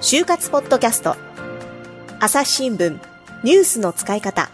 就活ポッドキャスト。朝日新聞ニュースの使い方。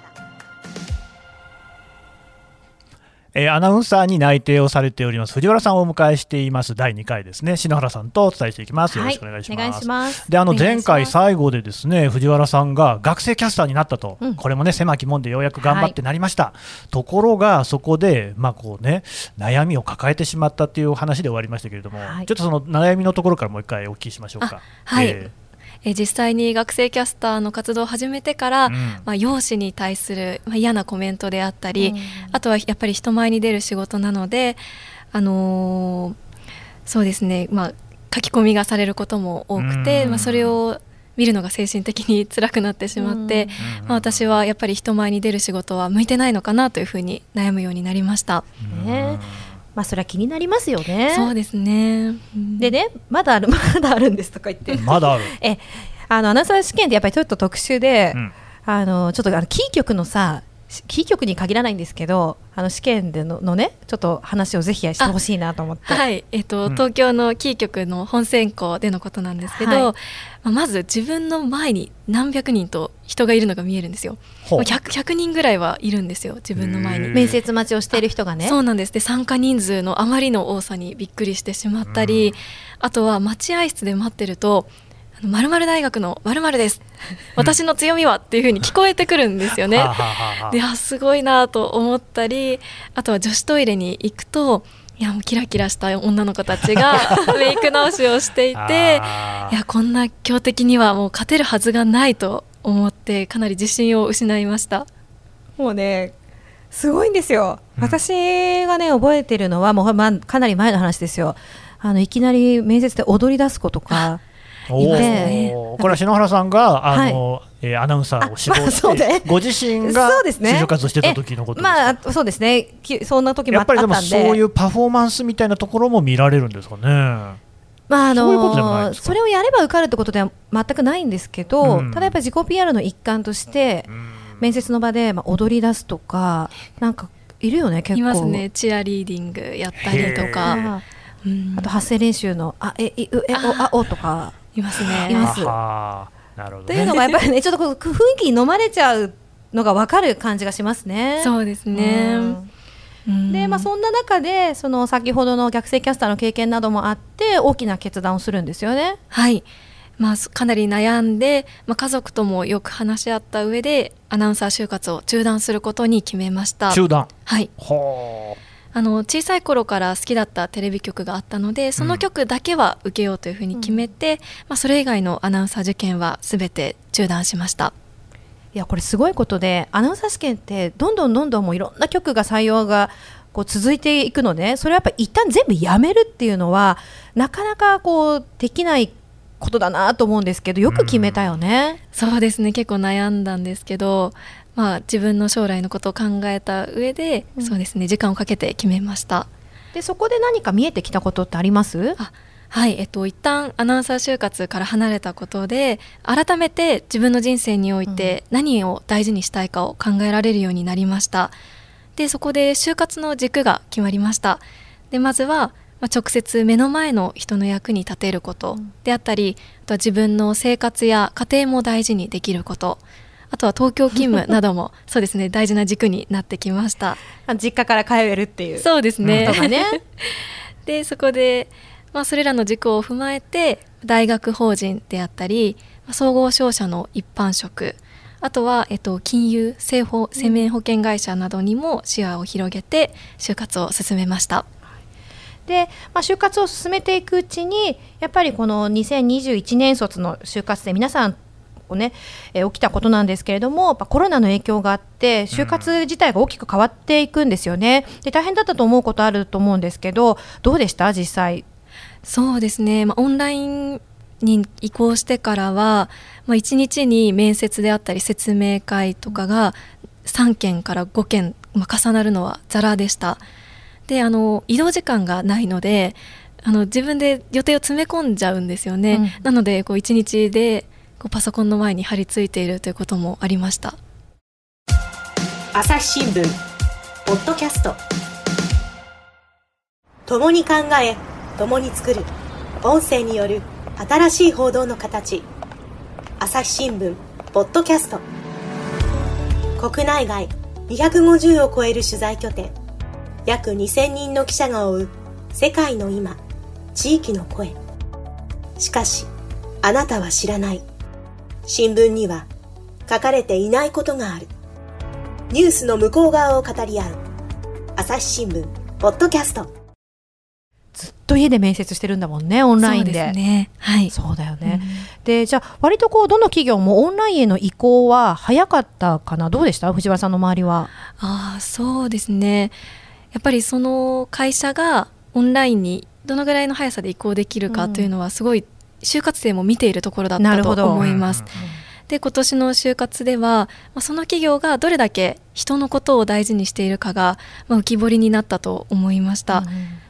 えー、アナウンサーに内定をされております。藤原さんをお迎えしています。第2回ですね。篠原さんとお伝えしていきます、よろしくお願いします。はい、であの前回最後でですね藤原さんが学生キャスターになったと、うん、これもね狭き門でようやく頑張ってなりました、はい、ところがそこでまあこうね悩みを抱えてしまったっていう話で終わりましたけれども、はい、ちょっとその悩みのところからもう一回お聞きしましょうか。はい、えーえ実際に学生キャスターの活動を始めてから、うん、まあ、容姿に対する、まあ、嫌なコメントであったり、うん、あとはやっぱり人前に出る仕事なので、あのー、そうですね、まあ、書き込みがされることも多くて、うん、まあ、それを見るのが精神的に辛くなってしまって、まあ、私はやっぱり人前に出る仕事は向いてないのかなというふうに悩むようになりました。ねまあそれは気になりますよね。そうですね。でね、まだある まだあるんですとか言って。まだある。え、あのアナウンサー試験ってやっぱりちょっと特殊で、うん、あのちょっとあのキー局のさ。キー局に限らないんですけど、あの試験でののね、ちょっと話をぜひしてほしいなと思って。はい、えっ、ー、と、うん、東京のキー局の本選考でのことなんですけど、はい、まず自分の前に何百人と人がいるのが見えるんですよ。100, 100人ぐらいはいるんですよ自分の前に。面接待ちをしている人がね。そうなんです。で参加人数のあまりの多さにびっくりしてしまったりあとは待合室で待ってるとまる大学のまるです。私の強みはっていうふうに聞こえてくるんですよね。であすごいなと思ったりあとは女子トイレに行くといやもうキラキラした女の子たちが メイク直しをしていていやこんな強敵にはもう勝てるはずがないと思ってかなり自信を失いました。もうねすごいんですよ、うん、私がね覚えてるのはもう、まあ、かなり前の話ですよ。あのいきなり面接で踊り出す子とかいますね。これは篠原さんがあの、はい。えー、アナウンサーを志望して、まあね、ご自身が就職活動してた時のことまあそうですね。そんな時もあったんで。やっぱりでもそういうパフォーマンスみたいなところも見られるんですかね？まああのそれをやれば受かるってことでは全くないんですけど、うん、ただやっぱり自己 PR の一環として、うん、面接の場で、まあ、踊り出すとかなんかいるよね結構。いますね。チアリーディングやったりとか、うん、あと発声練習のあえええおあおとかいますね。います。なるほど、ね、というのがやっぱりねちょっとこう雰囲気に飲まれちゃうのが分かる感じがしますね。そうですね、うん。でまあ、そんな中でその先ほどの逆性キャスターの経験などもあって大きな決断をするんですよね。はい。まあ、かなり悩んで、まあ、家族ともよく話し合った上でアナウンサー就活を中断することに決めました。中断。はいあの小さい頃から好きだったテレビ局があったのでその局だけは受けようというふうに決めて、うん、まあ、それ以外のアナウンサー受験は全て中断しました。いやこれすごいことでアナウンサー試験ってどんどんどんどんもういろんな局が採用がこう続いていくのでそれはやっぱり一旦全部やめるっていうのはなかなかこうできないことだなと思うんですけどよく決めたよね、うん、そうですね。結構悩んだんですけどまあ自分の将来のことを考えた上で、うん、そうですね時間をかけて決めました。でそこで何か見えてきたことってあります？あはい、えっと、一旦アナウンサー就活から離れたことで改めて自分の人生において何を大事にしたいかを考えられるようになりました。でそこで就活の軸が決まりました。でまずはまあ、直接目の前の人の役に立てることであったり、あとは自分の生活や家庭も大事にできることあとは東京勤務なども そうですね大事な軸になってきました。実家から帰れるっていう。そうですね、ね。でそこでまあ、それらの軸を踏まえて大学法人であったり総合商社の一般職。あとは、えっと、金融生保生命保険会社などにも視野を広げて就活を進めました。で、まあ、就活を進めていくうちにやっぱりこの2021年卒の就活生皆さんね、えー、起きたことなんですけれども、コロナの影響があって、就活自体が大きく変わっていくんですよね。で大変だったと思うことあると思うんですけど、どうでした？実際。そうですね、まあ、オンラインに移行してからは、まあ、1日に面接であったり説明会とかが3件から5件、まあ、重なるのはざらでした。であの移動時間がないのであの自分で予定を詰め込んじゃうんですよね、うん、なのでこう1日でこうパソコンの前に張り付いているということもありました。朝日新聞。ポッドキャスト。共に考え共に作る。音声による新しい報道の形。朝日新聞。ポッドキャスト。国内外250を超える取材拠点。約2000人の記者が追う世界の今地域の声。しかしあなたは知らない。新聞には書かれていないことがある。ニュースの向こう側を語り合う。朝日新聞ポッドキャスト。ずっと家で面接してるんだもんねオンラインで。そうね。はい。そうだよね、うん、でじゃあ割とこうどの企業もオンラインへの移行は早かったかな？どうでした？藤原さんの周りは。ああそうですね。やっぱりその会社がオンラインにどのぐらいの速さで移行できるかというのはすごい就活生も見ているところだったと思います。で今年の就活では、まあ、その企業がどれだけ人のことを大事にしているかが、まあ、浮き彫りになったと思いました、うん、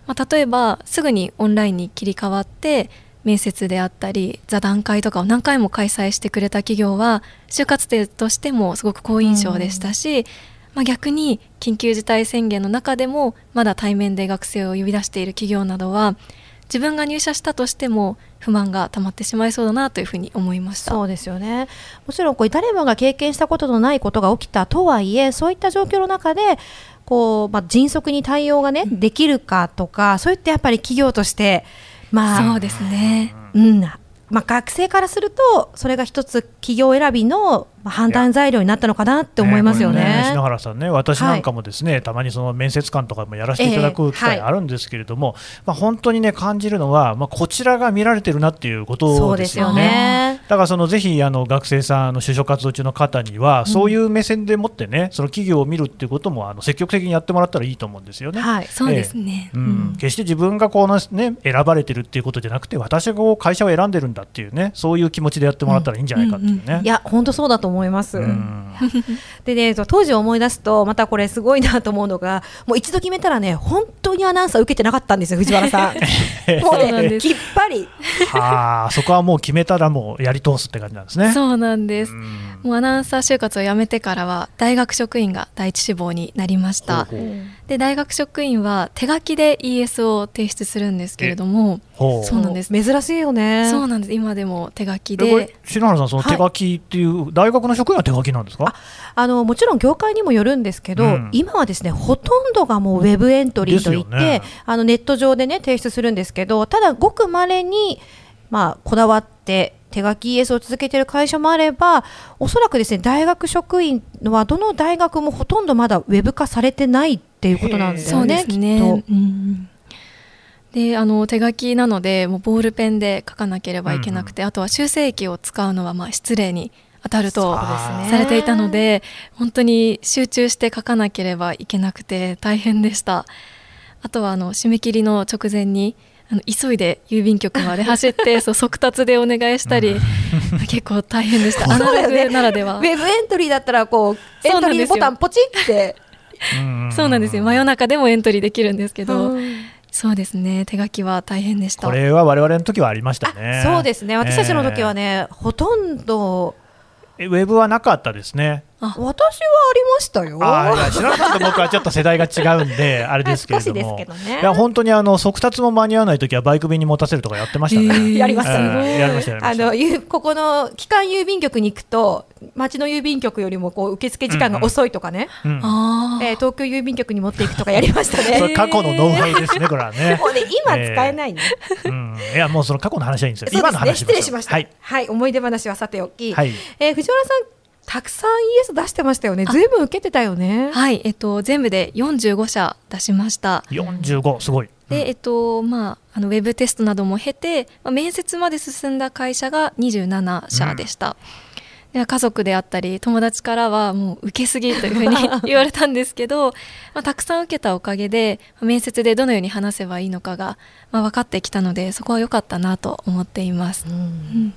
まあ、例えばすぐにオンラインに切り替わって面接であったり座談会とかを何回も開催してくれた企業は就活生としてもすごく好印象でしたし、うん、まあ、逆に緊急事態宣言の中でもまだ対面で学生を呼び出している企業などは自分が入社したとしても不満が溜まってしまいそうだなというふうに思いました。そうですよね。もちろんこう誰もが経験したことのないことが起きたとはいえそういった状況の中でこう、まあ、迅速に対応がね、できるかとかそういったやっぱり企業としてまあそうですね、うん。まあ、学生からするとそれが一つ企業選びの判断材料になったのかなって思いますよね。ね篠原さんね、私なんかもですね、はい、たまにその面接官とかもやらせていただく機会あるんですけれども、えーはい、まあ本当にね感じるのは、まあこちらが見られてるなっていうことですよね。よねだからそのぜひあの学生さんの就職活動中の方には、そういう目線でもってね、その企業を見るっていうこともあの積極的にやってもらったらいいと思うんですよね。はい、そうですね。えー、うん、決して自分がこのね選ばれてるっていうことじゃなくて、私が会社を選んでるんだっていうね、そういう気持ちでやってもらったらいいんじゃないかっていうね。うんうんうん、いや本当そうだと思います。うん。でね当時思い出すとまたこれすごいなと思うのがもう一度決めたらね本当にアナウンサー受けてなかったんですよ藤原さん。もうねきっぱり。はあそこはもう決めたらもうやり通すって感じなんですね。そうなんですもうアナウンサー就活を辞めてからは大学職員が第一志望になりました。で大学職員は手書きで ES を提出するんですけれどもそうなんです。珍しいよね。そうなんです。今でも手書きで。篠原さんその手書きっていう、はい、大学の職員は手書きなんですか？あのもちろん業界にもよるんですけど、うん、今はですねほとんどがもうウェブエントリーといって、ね、あのネット上でね提出するんですけどただごくまれにまあこだわって手書き ES を続けている会社もあればおそらくですね大学職員はどの大学もほとんどまだウェブ化されてないっていうことなんですよね。ね。うんであの手書きなのでもうボールペンで書かなければいけなくて、うんうん、あとは修正液を使うのはまあ失礼に当たるとされていたので本当に集中して書かなければいけなくて大変でした。あとはあの締め切りの直前にあの急いで郵便局まで走って そう速達でお願いしたり 結構大変でした。アナログならでは、ウェブエントリーだったらこうエントリーボタンポチって。そうなんですよ。真夜中でもエントリーできるんですけど、そうですね。手書きは大変でした。これは我々の時はありましたね。そうですね。私たちの時はね、えー、ほとんど。ウェブはなかったですね私はありましたよ。あいや白川さんと僕はちょっと世代が違うんで あれですけれども、ね、いや本当にあの速達も間に合わない時はバイク便に持たせるとかやってましたね。えー、やりました。ね。やりましたあのここの機関郵便局に行くと町の郵便局よりもこう受付時間が遅いとかね、うん。うん、えー、東京郵便局に持っていくとかやりましたね。それ過去のノウハウですね これはね。もうね今使えないね、えー、うん。いやもうその過去の話はいいんですよ。今の話失礼しました。はい、はい、思い出話はさておき、はい、えー、藤原さんたくさん ES 出してましたよね。ずいぶん受けてたよね。はい、えっと全部で45社出しました。45すごい。で、えっとまああのウェブテストなども経て、まあ、面接まで進んだ会社が27社でした。うん、で家族であったり友達からはもう受けすぎというふうに 言われたんですけど、まあ、たくさん受けたおかげで面接でどのように話せばいいのかが、まあ、分かってきたのでそこは良かったなと思っています。うん、うん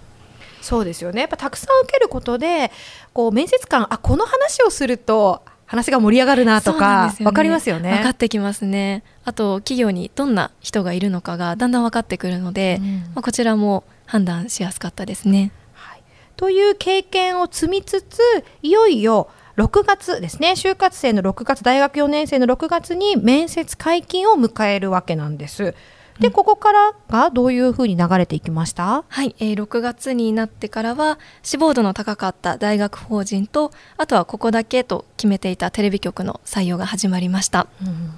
そうですよね。やっぱたくさん受けることでこう面接官あこの話をすると話が盛り上がるなとか、ね、分かりますよね。分かってきますね。あと企業にどんな人がいるのかがだんだん分かってくるので、うん、まあ、こちらも判断しやすかったですね、はい、という経験を積みつついよいよ6月ですね。就活生の6月大学4年生の6月に面接解禁を迎えるわけなんですで、ここからがどういうふうに流れていきました？はい、えー、6月になってからは志望度の高かった大学法人とあとはここだけと決めていたテレビ局の採用が始まりました。うん。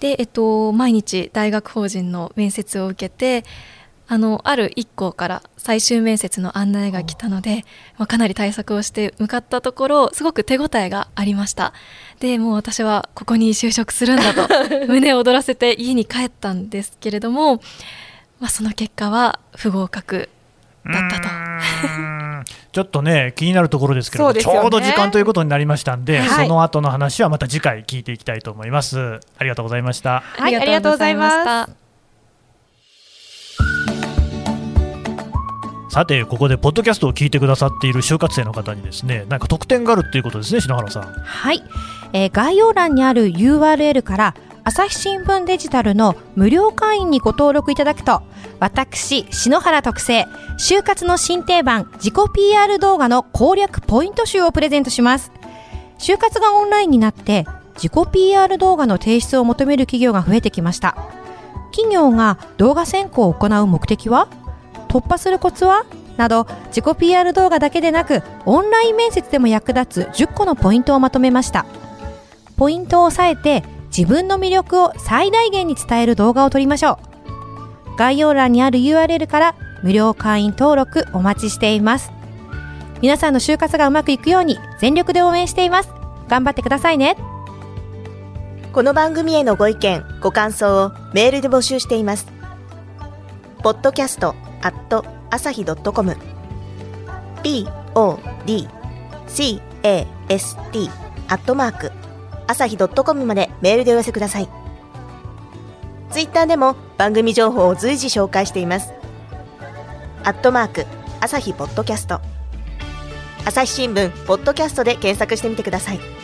で、えっと、毎日大学法人の面接を受けてあのある1校から最終面接の案内が来たので、まあ、かなり対策をして向かったところすごく手応えがありましたでもう私はここに就職するんだと 胸を躍らせて家に帰ったんですけれども、まあ、その結果は不合格だったと。ちょっとね気になるところですけど、ね、ちょうど時間ということになりましたんで、はい、その後の話はまた次回聞いていきたいと思います。ありがとうございました。はい、ありがとうございました。さてここでポッドキャストを聞いてくださっている就活生の方にですねなんか特典があるっていうことですね篠原さん。はい、えー、概要欄にある URL から朝日新聞デジタルの無料会員にご登録いただくと私篠原特製就活の新定番自己 PR 動画の攻略ポイント集をプレゼントします。就活がオンラインになって自己 PR 動画の提出を求める企業が増えてきました。企業が動画選考を行う目的は？突破するコツは？など自己 PR 動画だけでなくオンライン面接でも役立つ10個のポイントをまとめました。ポイントを押さえて自分の魅力を最大限に伝える動画を撮りましょう。概要欄にある URL から無料会員登録お待ちしています。皆さんの就活がうまくいくように全力で応援しています。頑張ってくださいね。この番組へのご意見ご感想をメールで募集しています。ポッドキャストアット朝日 .com podcast アットマーク朝日 .com までメールでお寄せください。ツイッターでも番組情報を随時紹介しています。アットマーク、朝日ポッドキャスト。朝日新聞、ポッドキャストで検索してみてください。